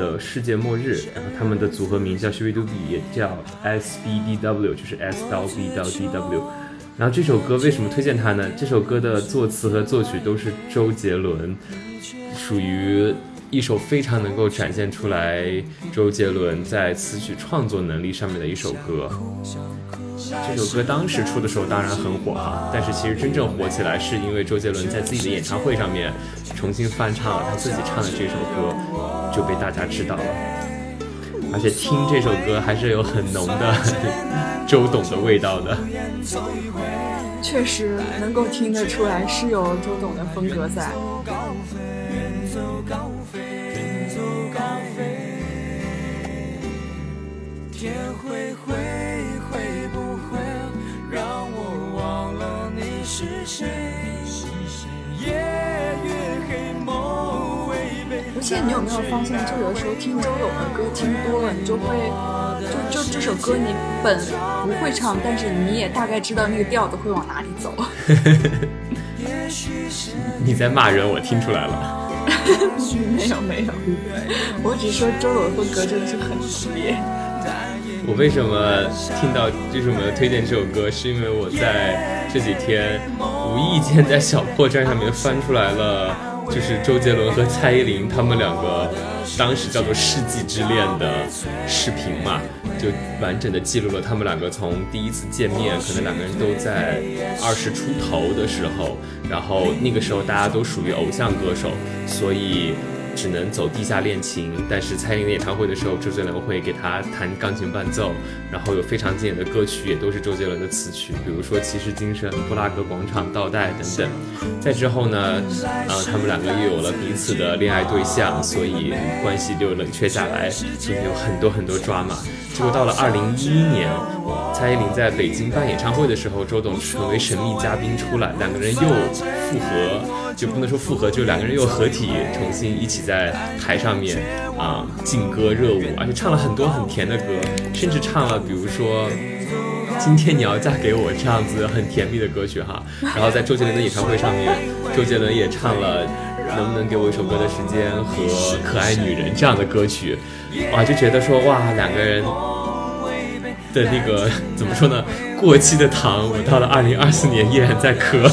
的世界末日，然后他们的组合名叫 Shubby Dubby，也叫 S B D W，就是 S 到 B 到 D W。然后这首歌为什么推荐它呢？这首歌的作词和作曲都是周杰伦，属于一首非常能够展现出来周杰伦在词曲创作能力上面的一首歌。这首歌当时出的时候当然很火哈，但是其实真正火起来是因为周杰伦在自己的演唱会上面重新翻唱了他自己唱的这首歌，就被大家知道了。而且听这首歌还是有很浓的周董的味道的。确实能够听得出来是有周董的风格在。天会灰。而且你有没有发现，就有的时候听周董的歌听多了，你就会就就这首歌你本不会唱，但是你也大概知道那个调子会往哪里走。[laughs] 你在骂人，我听出来了。[laughs] 没有没有，我只说周董的风格真的是很特别。我为什么听到为什么推荐这首歌？是因为我在这几天无意间在小破站上面翻出来了，就是周杰伦和蔡依林他们两个当时叫做世纪之恋的视频嘛，就完整的记录了他们两个从第一次见面，可能两个人都在二十出头的时候，然后那个时候大家都属于偶像歌手，所以。只能走地下恋情，但是蔡依林演唱会的时候，周杰伦会给她弹钢琴伴奏，然后有非常经典的歌曲，也都是周杰伦的词曲，比如说《骑士精神》《布拉格广场》《倒带》等等。再之后呢，呃，他们两个又有了彼此的恋爱对象，所以关系就冷却下来，中间有很多很多抓马。结果到了二零一一年，蔡依林在北京办演唱会的时候，周董成为神秘嘉宾出来，两个人又复合，就不能说复合，就两个人又合体，重新一起在台上面啊劲歌热舞，而且唱了很多很甜的歌，甚至唱了比如说今天你要嫁给我这样子很甜蜜的歌曲哈。然后在周杰伦的演唱会上面，周杰伦也唱了能不能给我一首歌的时间和可爱女人这样的歌曲。哇，就觉得说哇，两个人的那个怎么说呢？过期的糖，我到了二零二四年依然在嗑。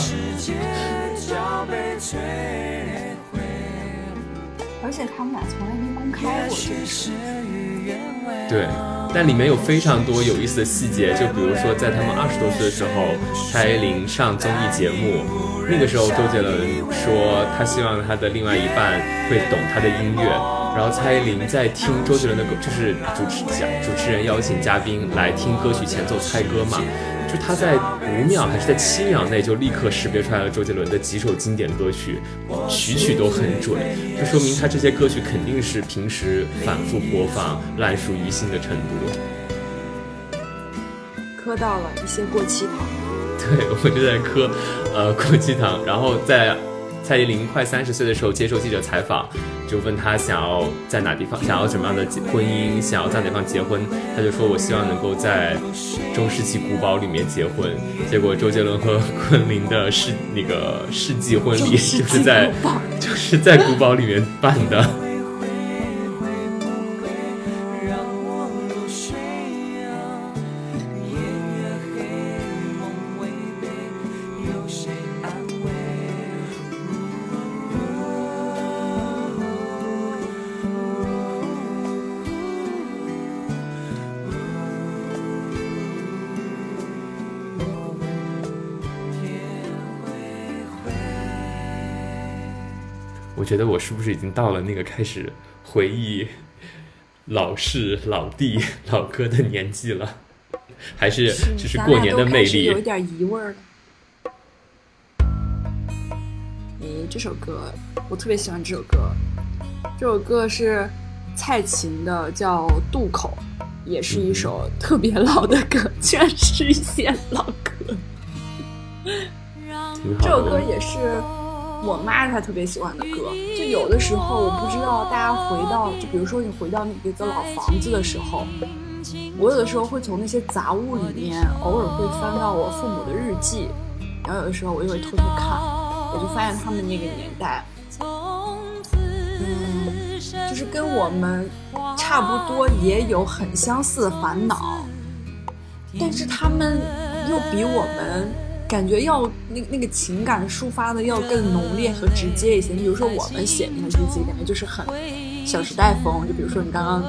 且他们俩从来没公开过这个事。对，但里面有非常多有意思的细节，就比如说在他们二十多岁的时候，蔡依林上综艺节目，那个时候周杰伦说他希望他的另外一半会懂他的音乐，然后蔡依林在听周杰伦的歌，就是主持讲主持人邀请嘉宾来听歌曲前奏猜歌嘛。就他在五秒还是在七秒内就立刻识别出来了周杰伦的几首经典歌曲，曲曲都很准，就说明他这些歌曲肯定是平时反复播放、烂熟于心的程度。磕到了一些过期糖。[laughs] 对，我就在磕，呃，过期糖，然后在。蔡依林快三十岁的时候接受记者采访，就问他想要在哪地方，想要什么样的婚姻，想要在哪地方结婚，他就说我希望能够在中世纪古堡里面结婚。结果周杰伦和昆凌的世那个世纪婚礼就是在 [laughs] 就是在古堡里面办的。觉得我是不是已经到了那个开始回忆 [laughs] 老事、老弟、[laughs] 老哥的年纪了？[laughs] 还是只是过年的魅力？有一点疑味儿。诶，这首歌我特别喜欢这首歌。这首歌是蔡琴的，叫《渡口》，也是一首特别老的歌，居然是一些老歌。这首歌也是。我妈她特别喜欢的歌，就有的时候我不知道大家回到，就比如说你回到那个老房子的时候，我有的时候会从那些杂物里面偶尔会翻到我父母的日记，然后有的时候我就会偷偷看，我就发现他们那个年代，嗯，就是跟我们差不多，也有很相似的烦恼，但是他们又比我们。感觉要那那个情感抒发的要更浓烈和直接一些。你比如说我们写那个日记，感觉就是很小时代风。就比如说你刚刚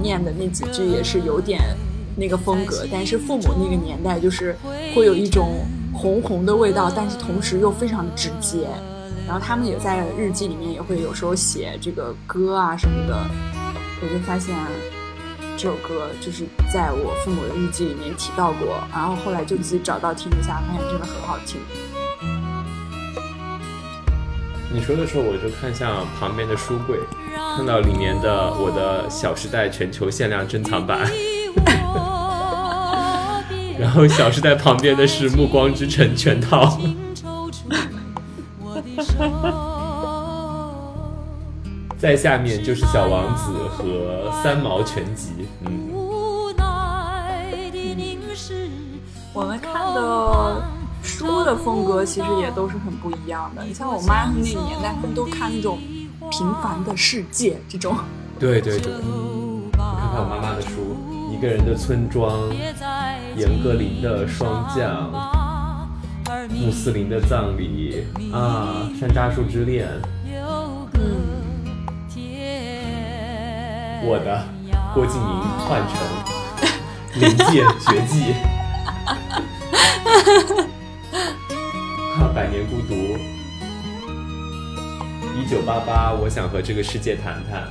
念的那几句，也是有点那个风格。但是父母那个年代，就是会有一种红红的味道，但是同时又非常直接。然后他们也在日记里面也会有时候写这个歌啊什么的，我就发现。这首歌就是在我父母的日记里面提到过，然后后来就自己找到听一下，发现真的很好听。你说的时候，我就看向旁边的书柜，看到里面的我的《小时代》全球限量珍藏版，[laughs] 然后《小时代》旁边的是《暮光之城》全套。[laughs] [laughs] 在下面就是《小王子》和《三毛全集》。嗯，我们看的书的风格其实也都是很不一样的。你像我妈他们那个年代，他们都看那种《平凡的世界》这种。对对对，我看看我妈妈的书，《一个人的村庄》、严歌苓的《霜降》、穆斯林的葬礼啊，《山楂树之恋》。我的郭敬明换成临界绝技，[laughs] 百年孤独，一九八八，我想和这个世界谈谈。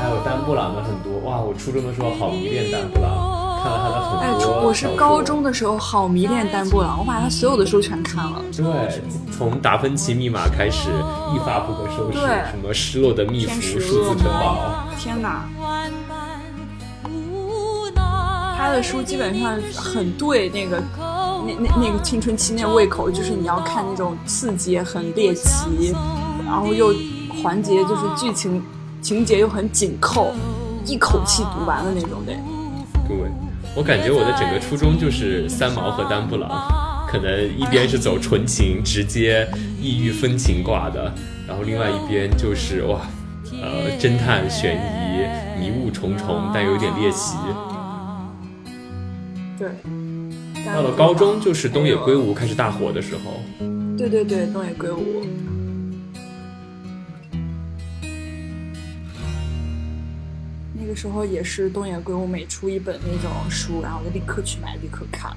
还有丹布朗的很多哇，我初中的时候好迷恋丹布朗。看了他的很多。哎，我是高中的时候好迷恋丹布朗，我把他所有的书全看了。对，从《达芬奇密码》开始，一发不可收拾。对，什么失落的密符、数字城堡。天哪！他的书基本上很对那个那那那个青春期那胃口，就是你要看那种刺激、很猎奇，然后又环节就是剧情情节又很紧扣，一口气读完的那种的。对。我感觉我的整个初衷就是三毛和丹布朗，可能一边是走纯情、直接、异域风情挂的，然后另外一边就是哇，呃，侦探、悬疑、迷雾重重，但有点猎奇。对，到了高中就是东野圭吾开始大火的时候。对对对，东野圭吾。那个时候也是东野圭吾每出一本那种书，然后我就立刻去买，立刻看。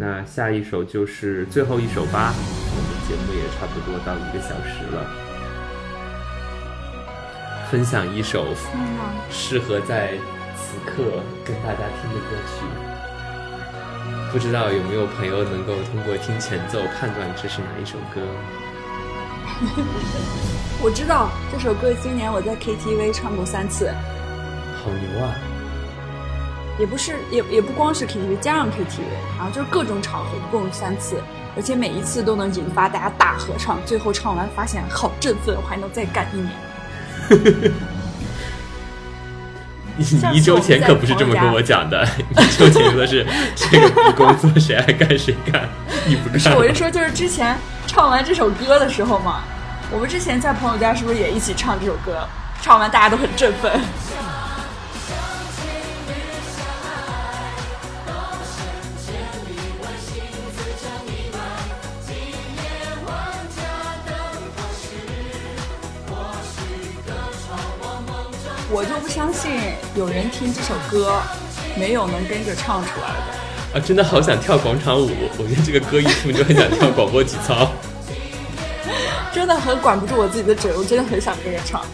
那下一首就是最后一首吧，我们节目也差不多到一个小时了。分享一首适合在此刻跟大家听的歌曲，不知道有没有朋友能够通过听前奏判断这是哪一首歌？[laughs] 我知道这首歌，今年我在 KTV 唱过三次，好牛啊！也不是，也也不光是 KTV，加上 KTV，然后就是各种场合，一共三次，而且每一次都能引发大家大合唱。最后唱完发现好振奋，我还能再干一年。[laughs] 你一周前可不是这么跟我讲的，一周前说的是这个不工作谁爱干谁干，你不干。是，我是说就是之前唱完这首歌的时候嘛，我们之前在朋友家是不是也一起唱这首歌？唱完大家都很振奋。有人听这首歌没有能跟着唱出来的啊！真的好想跳广场舞，我觉得这个歌一出就很想跳广播体操，[laughs] 真的很管不住我自己的嘴，我真的很想跟着唱。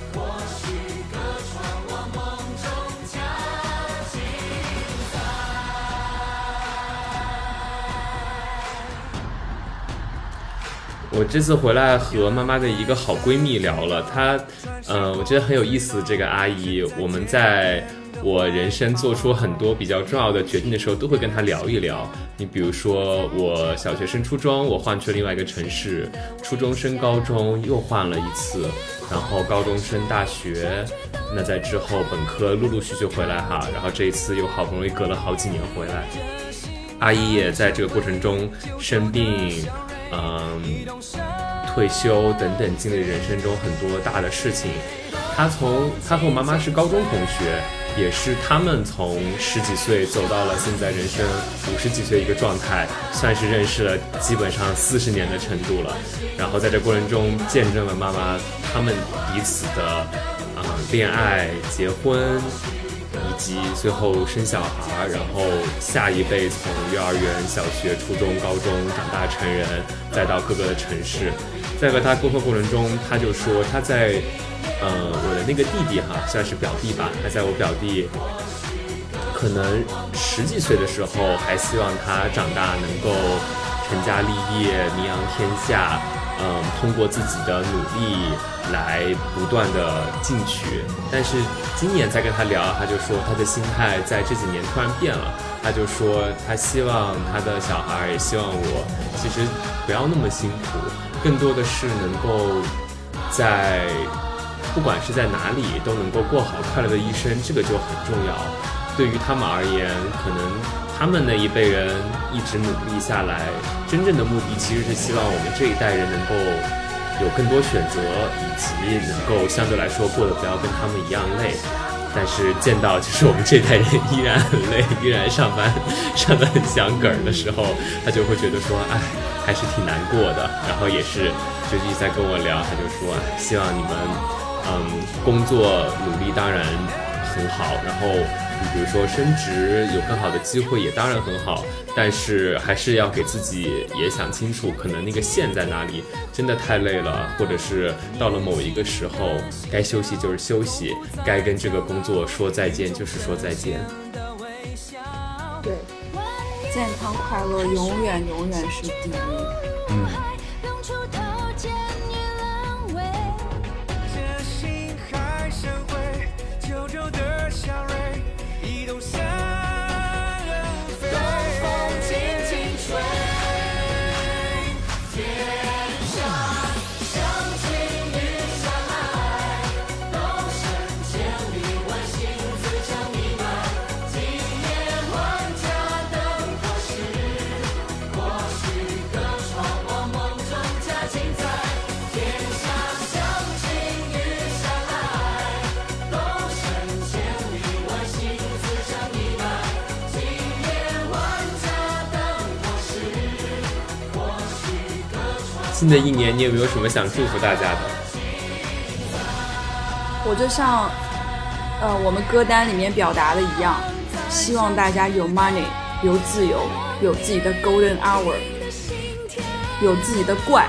我这次回来和妈妈的一个好闺蜜聊了，她，呃，我觉得很有意思。这个阿姨，我们在我人生做出很多比较重要的决定的时候，都会跟她聊一聊。你比如说，我小学升初中，我换去了另外一个城市；初中升高中又换了一次，然后高中升大学，那在之后本科陆陆续续回来哈，然后这一次又好不容易隔了好几年回来。阿姨也在这个过程中生病。嗯，退休等等，经历人生中很多大的事情。他从他和我妈妈是高中同学，也是他们从十几岁走到了现在人生五十几岁一个状态，算是认识了基本上四十年的程度了。然后在这过程中见证了妈妈他们彼此的啊恋爱、结婚。以及最后生小孩，然后下一辈从幼儿园、小学、初中、高中长大成人，再到各个的城市，在和他沟通过程中，他就说他在，呃，我的那个弟弟哈，算是表弟吧，他在我表弟可能十几岁的时候，还希望他长大能够成家立业、名扬天下。嗯，通过自己的努力来不断的进取，但是今年在跟他聊，他就说他的心态在这几年突然变了。他就说他希望他的小孩，也希望我，其实不要那么辛苦，更多的是能够在不管是在哪里都能够过好快乐的一生，这个就很重要。对于他们而言，可能。他们那一辈人一直努力下来，真正的目的其实是希望我们这一代人能够有更多选择，以及能够相对来说过得不要跟他们一样累。但是见到就是我们这代人依然很累，依然上班上得很想梗儿的时候，他就会觉得说，哎，还是挺难过的。然后也是就一直在跟我聊，他就说，希望你们，嗯，工作努力当然很好，然后。比如说升职有更好的机会也当然很好，但是还是要给自己也想清楚，可能那个线在哪里。真的太累了，或者是到了某一个时候，该休息就是休息，该跟这个工作说再见就是说再见。对，健康快乐永远永远是第一。嗯。新的一年，你有没有什么想祝福大家的？我就像，呃，我们歌单里面表达的一样，希望大家有 money，有自由，有自己的 golden hour，有自己的怪，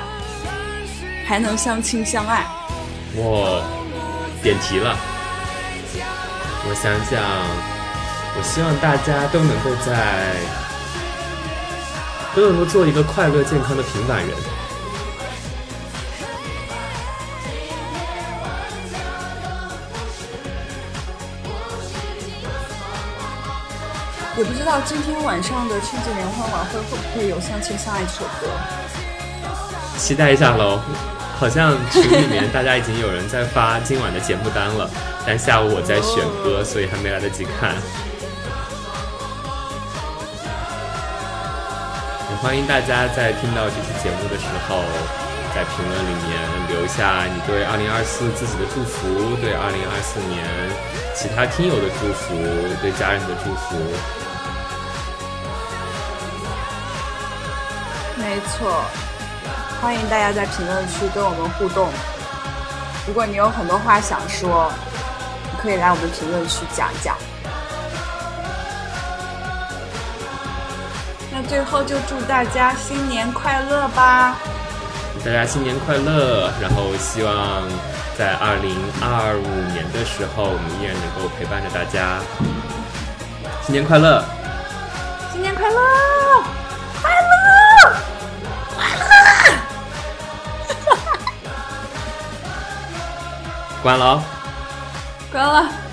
还能相亲相爱。我点题了，我想想，我希望大家都能够在，都能够做一个快乐健康的平凡人。也不知道今天晚上的春节联欢晚会会不会有《相亲相爱》这首歌，期待一下喽。好像群里面大家已经有人在发今晚的节目单了，但下午我在选歌，所以还没来得及看。也欢迎大家在听到这期节目的时候，在评论里面留下你对二零二四自己的祝福，对二零二四年其他听友的祝福，对家人的祝福。没错。欢迎大家在评论区跟我们互动。如果你有很多话想说，你可以来我们评论区讲一讲。那最后就祝大家新年快乐吧！祝大家新年快乐！然后希望在二零二五年的时候，我们依然能够陪伴着大家。新年快乐！新年快乐！关了，关了。